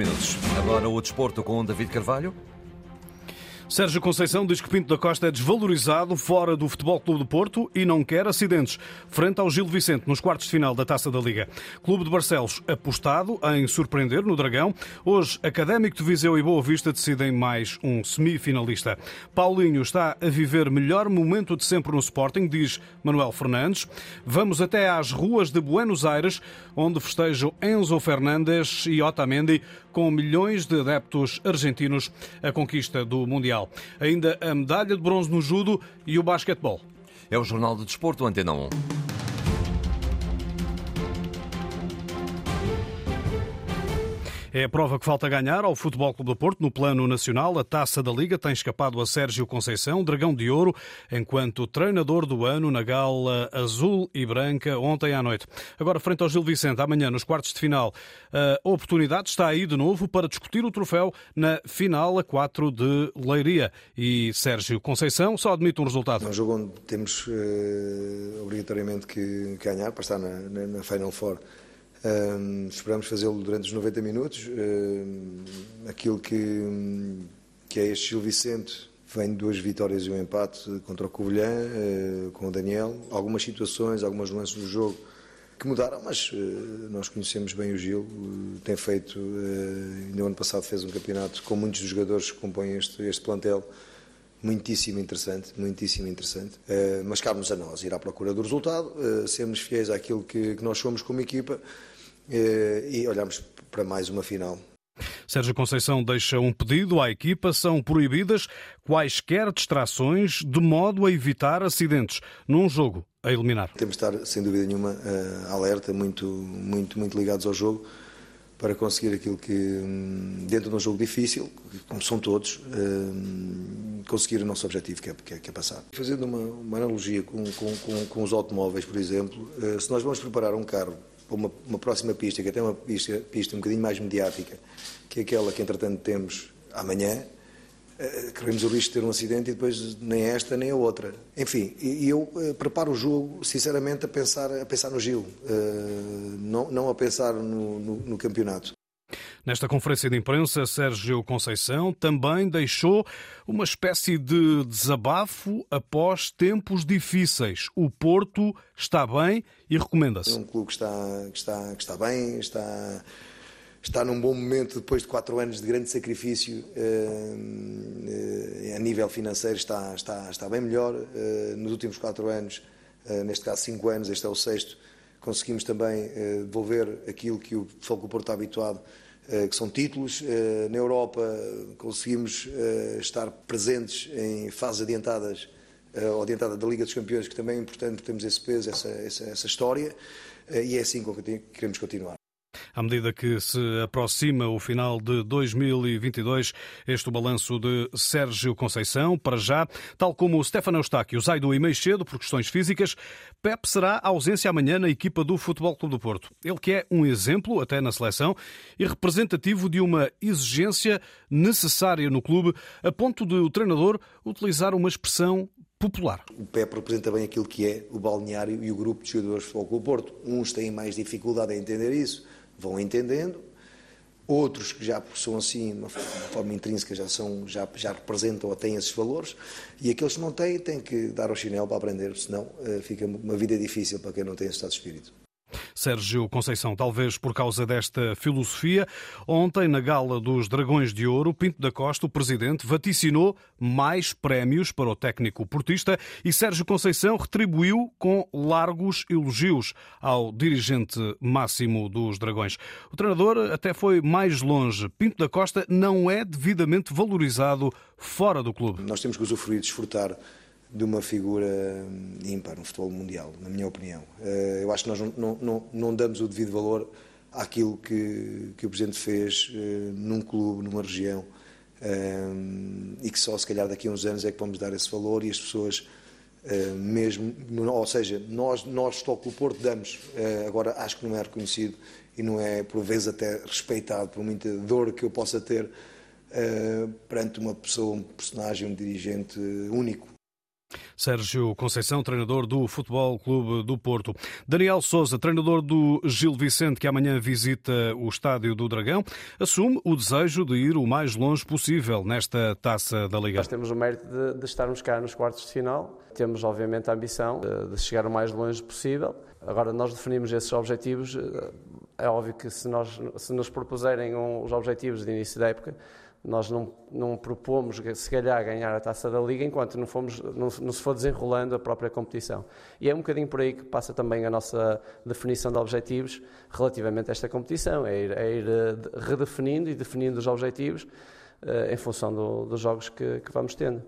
minutos. Agora o desporto com David Carvalho. Sérgio Conceição diz que Pinto da Costa é desvalorizado fora do Futebol Clube do Porto e não quer acidentes, frente ao Gil Vicente nos quartos de final da Taça da Liga. Clube de Barcelos apostado em surpreender no Dragão. Hoje, Académico de Viseu e Boa Vista decidem mais um semifinalista. Paulinho está a viver melhor momento de sempre no Sporting, diz Manuel Fernandes. Vamos até às ruas de Buenos Aires, onde festejam Enzo Fernandes e Otamendi com milhões de adeptos argentinos a conquista do Mundial. Ainda a medalha de bronze no judo e o basquetebol. É o Jornal do Desporto, Antena 1. É a prova que falta ganhar ao Futebol Clube do Porto no plano nacional. A taça da Liga tem escapado a Sérgio Conceição, dragão de ouro, enquanto treinador do ano na gala azul e branca ontem à noite. Agora, frente ao Gil Vicente, amanhã nos quartos de final, a oportunidade está aí de novo para discutir o troféu na final a 4 de Leiria. E Sérgio Conceição só admite um resultado. É um jogo onde temos uh, obrigatoriamente que ganhar para estar na, na, na Final Four. Um, esperamos fazê-lo durante os 90 minutos. Um, aquilo que, que é este Gil Vicente vem de duas vitórias e um empate contra o Covilhã, uh, com o Daniel. Algumas situações, algumas nuances do jogo que mudaram, mas uh, nós conhecemos bem o Gil. Uh, tem feito, no ano passado fez um campeonato com muitos dos jogadores que compõem este, este plantel muitíssimo interessante, muitíssimo interessante. Uh, mas cabe-nos a nós ir à procura do resultado, uh, sermos fiéis àquilo que, que, nós somos como equipa e olhamos para mais uma final. Sérgio Conceição deixa um pedido à equipa: são proibidas quaisquer distrações de modo a evitar acidentes num jogo a eliminar. Temos de estar, sem dúvida nenhuma, alerta, muito, muito, muito ligados ao jogo para conseguir aquilo que, hum, dentro de um jogo difícil, como são todos, hum, conseguir o nosso objetivo, que é, que é, que é passar. Fazendo uma, uma analogia com, com, com, com, os automóveis, por exemplo, eh, se nós vamos preparar um carro uma, uma próxima pista, que até é uma pista, pista um bocadinho mais mediática, que é aquela que entretanto temos amanhã, eh, corremos o risco de ter um acidente e depois nem esta nem a outra. Enfim, e eu eh, preparo o jogo, sinceramente, a pensar, a pensar no Gil, eh, não, não a pensar no, no, no campeonato. Nesta conferência de imprensa, Sérgio Conceição também deixou uma espécie de desabafo após tempos difíceis. O Porto está bem e recomenda-se. É um clube que está, que está, que está bem, está está num bom momento depois de quatro anos de grande sacrifício eh, eh, a nível financeiro está, está, está bem melhor eh, nos últimos quatro anos neste caso cinco anos, este é o sexto conseguimos também devolver aquilo que o Futebol Porto está habituado que são títulos na Europa conseguimos estar presentes em fases adiantadas ou adiantada da Liga dos Campeões que também é importante, temos esse peso, essa, essa, essa história e é assim que queremos continuar. À medida que se aproxima o final de 2022, este o balanço de Sérgio Conceição. Para já, tal como Stefano Eustáquio sai do e-mail cedo por questões físicas, Pep será a ausência amanhã na equipa do Futebol Clube do Porto. Ele que é um exemplo, até na seleção, e representativo de uma exigência necessária no clube, a ponto de o treinador utilizar uma expressão popular. O PEP representa bem aquilo que é o balneário e o grupo de jogadores de Futebol Clube do Porto. Uns têm mais dificuldade em entender isso, vão entendendo. Outros que já são assim, de uma forma intrínseca, já, são, já, já representam ou têm esses valores. E aqueles que não têm, têm que dar o chinelo para aprender, senão uh, fica uma vida difícil para quem não tem esse estado de espírito. Sérgio Conceição, talvez por causa desta filosofia. Ontem, na gala dos Dragões de Ouro, Pinto da Costa, o presidente, vaticinou mais prémios para o técnico portista e Sérgio Conceição retribuiu com largos elogios ao dirigente máximo dos Dragões. O treinador até foi mais longe. Pinto da Costa não é devidamente valorizado fora do clube. Nós temos que usufruir, desfrutar de uma figura ímpar no futebol mundial, na minha opinião. Eh, eu acho que nós não, não, não damos o devido valor àquilo que, que o Presidente fez eh, num clube, numa região, hum, e que só se calhar daqui a uns anos é que vamos dar esse valor e as pessoas eh, mesmo, ou seja, nós, nós Futebol Clube Porto damos, agora acho que não é reconhecido e não é por vezes até respeitado por muita dor que eu possa ter perante uma pessoa, um personagem, um dirigente único Sérgio Conceição, treinador do Futebol Clube do Porto. Daniel Souza, treinador do Gil Vicente, que amanhã visita o Estádio do Dragão, assume o desejo de ir o mais longe possível nesta taça da Liga. Nós temos o mérito de, de estarmos cá nos quartos de final. Temos, obviamente, a ambição de, de chegar o mais longe possível. Agora, nós definimos esses objetivos. É óbvio que se, nós, se nos propuserem os objetivos de início da época, nós não, não propomos, se calhar, ganhar a taça da Liga enquanto não, fomos, não, não, se for desenrolando a própria competição. E é um bocadinho por aí que passa também a nossa definição de objetivos relativamente a esta competição: é ir, é ir eh, redefinindo e definindo os objetivos uh, em função do, dos jogos que, que vamos tendo.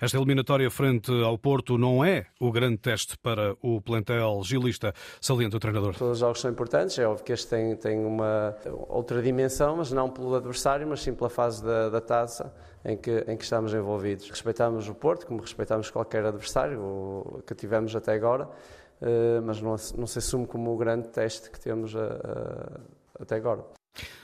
Esta eliminatória frente ao Porto não é o grande teste para o plantel gilista, salienta o treinador. Todos os jogos são importantes, é óbvio que este tem, tem uma outra dimensão, mas não pelo adversário, mas sim pela fase da, da taça em que, em que estamos envolvidos. Respeitamos o Porto, como respeitamos qualquer adversário que tivemos até agora, eh, mas não, não se assume como o grande teste que temos a, a, até agora.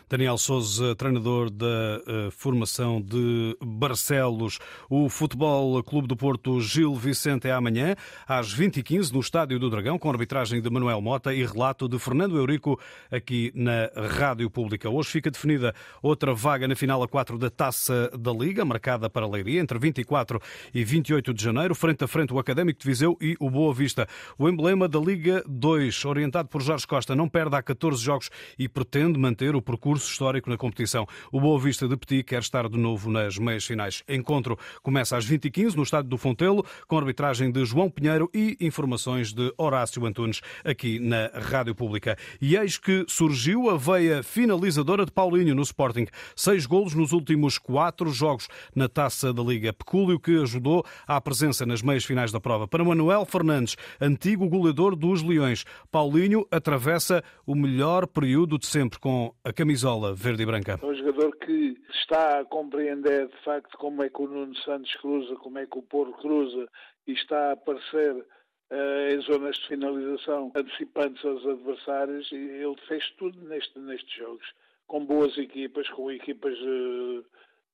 Daniel Souza, treinador da uh, formação de Barcelos. O Futebol Clube do Porto Gil Vicente é amanhã, às 20h15, no Estádio do Dragão, com arbitragem de Manuel Mota e relato de Fernando Eurico, aqui na Rádio Pública. Hoje fica definida outra vaga na final a 4 da Taça da Liga, marcada para Leiria, entre 24 e 28 de janeiro, frente a frente o Académico de Viseu e o Boa Vista. O emblema da Liga 2, orientado por Jorge Costa, não perde há 14 jogos e pretende manter o percurso percurso histórico na competição. O Boa Vista de Petit quer estar de novo nas meias finais. Encontro começa às 20h15 no estádio do Fontelo, com arbitragem de João Pinheiro e informações de Horácio Antunes, aqui na Rádio Pública. E eis que surgiu a veia finalizadora de Paulinho no Sporting. Seis golos nos últimos quatro jogos na Taça da Liga. Pecúlio que ajudou à presença nas meias finais da prova. Para Manuel Fernandes, antigo goleador dos Leões, Paulinho atravessa o melhor período de sempre com a camisa camisola verde e branca. É um jogador que está a compreender de facto como é que o Nuno Santos cruza, como é que o Porro cruza e está a aparecer uh, em zonas de finalização, antecipando-se aos adversários e ele fez tudo neste, nestes jogos, com boas equipas, com equipas uh,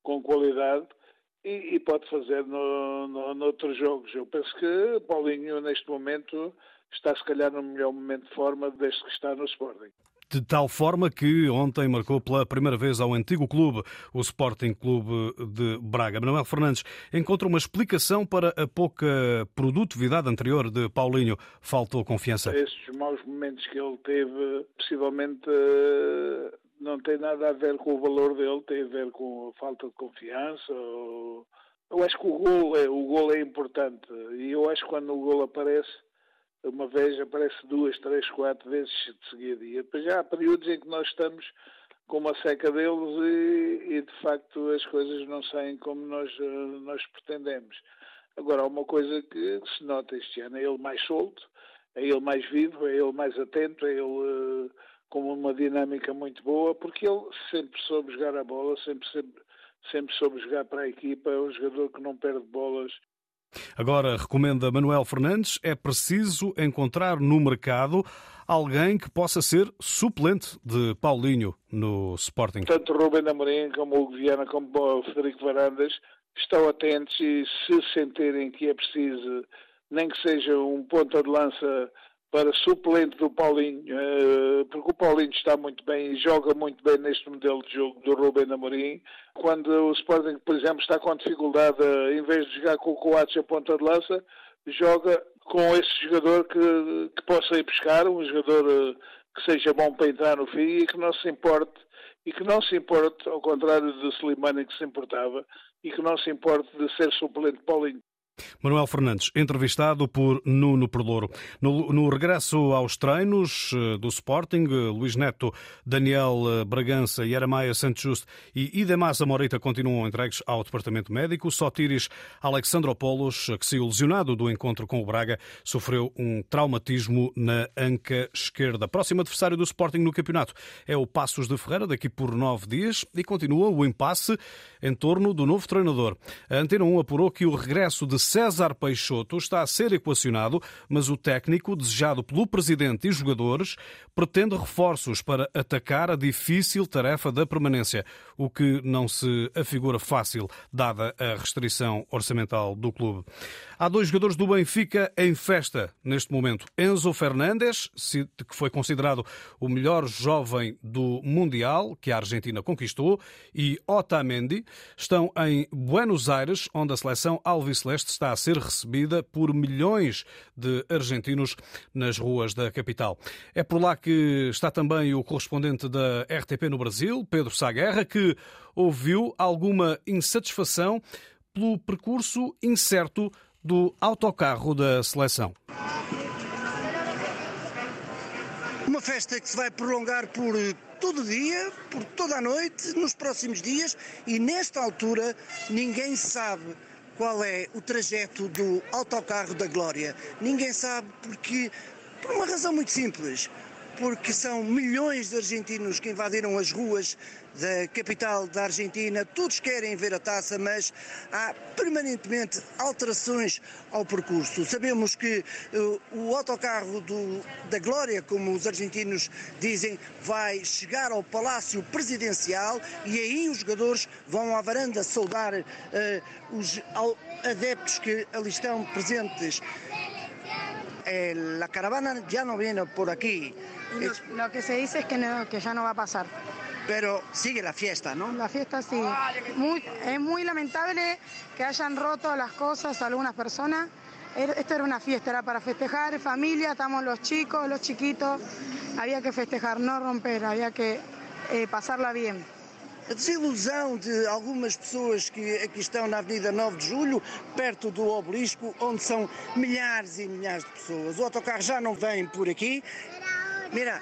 com qualidade e, e, pode fazer no, no, noutros jogos. Eu penso que Paulinho neste momento está se calhar no melhor momento de forma desde que está no Sporting de tal forma que ontem marcou pela primeira vez ao antigo clube, o Sporting Clube de Braga. Manuel Fernandes encontra uma explicação para a pouca produtividade anterior de Paulinho. Faltou confiança. Estes maus momentos que ele teve, possivelmente eh, não tem nada a ver com o valor dele, tem a ver com a falta de confiança. Eu acho que o gol é, o gol é importante e eu acho que quando o gol aparece uma vez aparece duas, três, quatro vezes de seguida. E depois já há períodos em que nós estamos com uma seca deles e, e de facto as coisas não saem como nós, eh, nós pretendemos. Agora, há uma coisa que se nota este ano, é ele mais solto, é ele mais vivo, é ele mais atento, é ele uh, com uma dinâmica muito boa, porque ele sempre soube jogar a bola, sempre, sempre, sempre soube jogar para a equipa, é um jogador que não perde bolas Agora, recomenda Manuel Fernandes, é preciso encontrar no mercado alguém que possa ser suplente de Paulinho no Sporting. Tanto Rubem Amorim como o Viana como o Federico Varandas estão atentos e se sentirem que é preciso, nem que seja um ponta de lança para suplente do Paulinho, eh, porque o Paulinho está muito bem e joga muito bem neste modelo de jogo do Rubem Amorim. Quando o Sporting, por exemplo, está com dificuldade, em vez de jogar com o Coates a ponta de lança, joga com esse jogador que, que possa ir buscar, um jogador eh, que seja bom para entrar no fim e que não se importe, e que não se importe, ao contrário de Slimani que se importava, e que não se importe de ser suplente Paulinho. Manuel Fernandes, entrevistado por Nuno Perlouro. No, no, regresso aos treinos eh, do Sporting, eh, Luís Neto, Daniel eh, Bragança, Yeremaia Santos Justo e Idemassa Morita continuam entregues ao Departamento Médico. Só Tiris Alexandropoulos, que saiu lesionado do encontro com o Braga, sofreu um traumatismo na anca esquerda. Próximo adversário do Sporting no campeonato é o Passos de Ferreira, daqui por nove dias, e continua o impasse em torno do novo treinador. A Antena 1 apurou que o regresso de César Peixoto está a ser equacionado, mas o técnico, desejado pelo presidente e jogadores, pretende reforços para atacar a difícil tarefa da permanência, o que não se afigura fácil, dada a restrição orçamental do clube. Há dois jogadores do Benfica em festa neste momento. Enzo Fernandes, que foi considerado o melhor jovem do Mundial que a Argentina conquistou, e Otamendi estão em Buenos Aires, onde a seleção alviceleste está a ser recebida por milhões de argentinos nas ruas da capital. É por lá que está também o correspondente da RTP no Brasil, Pedro Saguerra, que ouviu alguma insatisfação pelo percurso incerto do autocarro da seleção. Uma festa que se vai prolongar por todo o dia, por toda a noite, nos próximos dias e nesta altura ninguém sabe qual é o trajeto do autocarro da Glória. Ninguém sabe porque, por uma razão muito simples, porque são milhões de argentinos que invadiram as ruas da capital da Argentina. Todos querem ver a taça, mas há permanentemente alterações ao percurso. Sabemos que uh, o autocarro do, da Glória, como os argentinos dizem, vai chegar ao Palácio Presidencial e aí os jogadores vão à varanda saudar uh, os adeptos que ali estão presentes. Eh, la caravana ya no viene por aquí. Lo, lo, que se dice es que, no, que ya no va a pasar. Pero sigue la fiesta, ¿no? La fiesta sigue. Muy, es muy lamentable que hayan roto las cosas algunas personas. Esto era una fiesta, era para festejar, familia, estamos los chicos, los chiquitos. Había que festejar, no romper, había que eh, pasarla bien. A desilusão de algumas pessoas que aqui estão na Avenida 9 de Julho, perto do obelisco, onde são milhares e milhares de pessoas. O autocarro já não vem por aqui. Mira.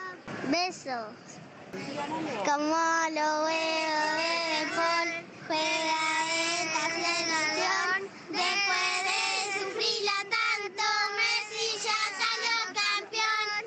Besos. Como lo veo de Paul, juega esta selección. Después de sufrirla tanto, Messi ya salió campeón.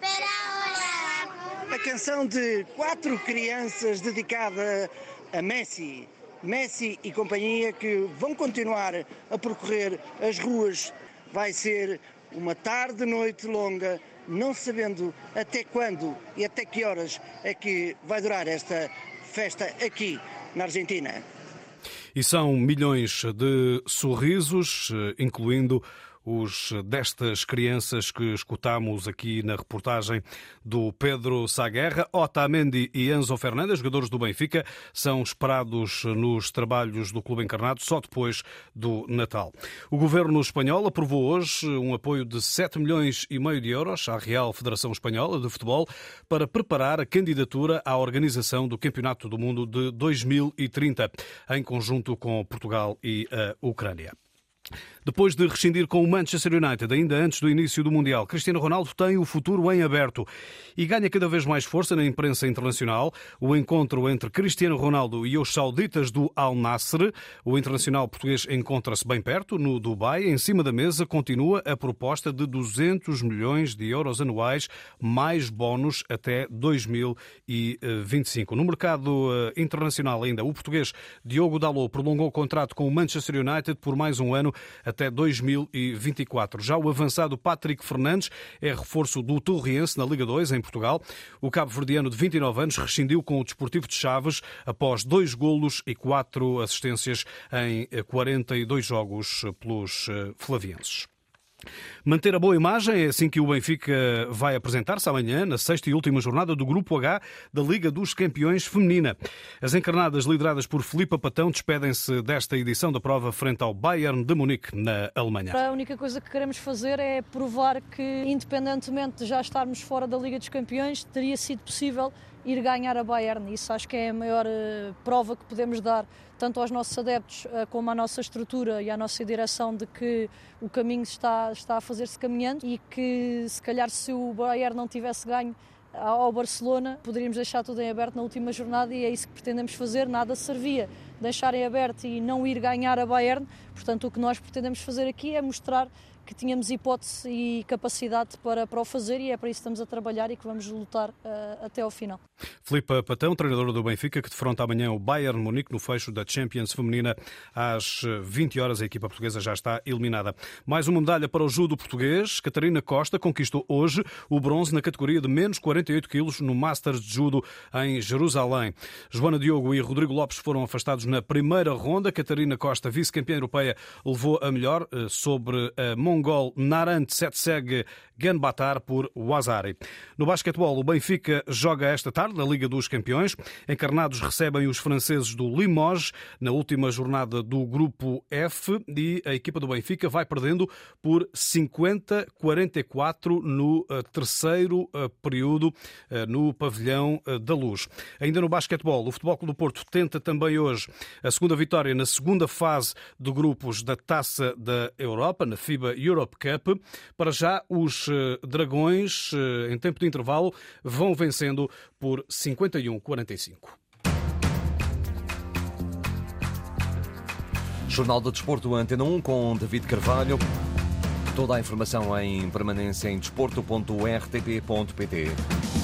Pero ahora... A canção de quatro crianças dedicada a Messi. Messi e companhia que vão continuar a percorrer as ruas. Vai ser uma tarde-noite longa não sabendo até quando e até que horas é que vai durar esta festa aqui na Argentina. E são milhões de sorrisos, incluindo os destas crianças que escutamos aqui na reportagem do Pedro Saguerra. Otamendi e Enzo Fernandes, jogadores do Benfica, são esperados nos trabalhos do Clube Encarnado só depois do Natal. O governo espanhol aprovou hoje um apoio de 7 milhões e meio de euros à Real Federação Espanhola de Futebol para preparar a candidatura à organização do Campeonato do Mundo de 2030, em conjunto com Portugal e a Ucrânia. Depois de rescindir com o Manchester United ainda antes do início do Mundial, Cristiano Ronaldo tem o futuro em aberto e ganha cada vez mais força na imprensa internacional. O encontro entre Cristiano Ronaldo e os sauditas do Al Nasser, o internacional português encontra-se bem perto, no Dubai. Em cima da mesa continua a proposta de 200 milhões de euros anuais, mais bónus até 2025. No mercado eh, internacional ainda, o português Diogo Dalot prolongou o contrato com o Manchester United por mais um ano até 2024. Já o avançado Patrick Fernandes é reforço do Torriense na Liga 2 em Portugal. O cabo-verdiano de 29 anos rescindiu com o Desportivo de Chaves após dois golos e quatro assistências em 42 jogos pelos eh, flavienses. Manter a boa imagem é assim que o Benfica vai apresentar-se amanhã, na sexta e última jornada do Grupo H da Liga dos Campeões Feminina. As encarnadas lideradas por Filipa Patão despedem-se desta edição da prova frente ao Bayern de Munique, na Alemanha. A única coisa que queremos fazer é provar que, independentemente de já estarmos fora da Liga dos Campeões, teria sido possível ir ganhar a Bayern. Isso acho que é a maior uh, prova que podemos dar tanto aos nossos adeptos uh, como à nossa estrutura e à nossa direção de que o caminho está, está a fazer-se caminhando e que se calhar se o Bayern não tivesse ganho ao Barcelona, poderíamos deixar tudo em aberto na última jornada e é isso que pretendemos fazer. Nada servia deixar em aberto e não ir ganhar a Bayern. Portanto, o que nós pretendemos fazer aqui é mostrar que tínhamos hipótese e capacidade para, para o fazer e é para isso que estamos a trabalhar e que vamos lutar uh, até ao final. Filipe Patão, treinador do Benfica, que defronta amanhã o Bayern Munique no fecho da Champions Feminina às 20 horas. A equipa portuguesa já está eliminada. Mais uma medalha para o judo português. Catarina Costa conquistou hoje o bronze na categoria de menos 48 quilos no Masters de Judo em Jerusalém. Joana Diogo e Rodrigo Lopes foram afastados na primeira ronda. Catarina Costa, vice-campeã europeia, levou a melhor eh, sobre a mongol Narant Setseg Ganbatar por Wazari. No basquetebol, o Benfica joga esta tarde na Liga dos Campeões. Encarnados recebem os franceses do Limoges na última jornada do Grupo F e a equipa do Benfica vai perdendo por 50-44 no eh, terceiro eh, período no pavilhão da Luz. Ainda no basquetebol, o Futebol Clube do Porto tenta também hoje a segunda vitória na segunda fase de grupos da Taça da Europa, na FIBA Europe Cup. Para já, os eh, Dragões, eh, em tempo de intervalo, vão vencendo por 51-45. Jornal do Desporto Antena 1 com David Carvalho. Toda a informação em permanência em desporto.rtp.pt.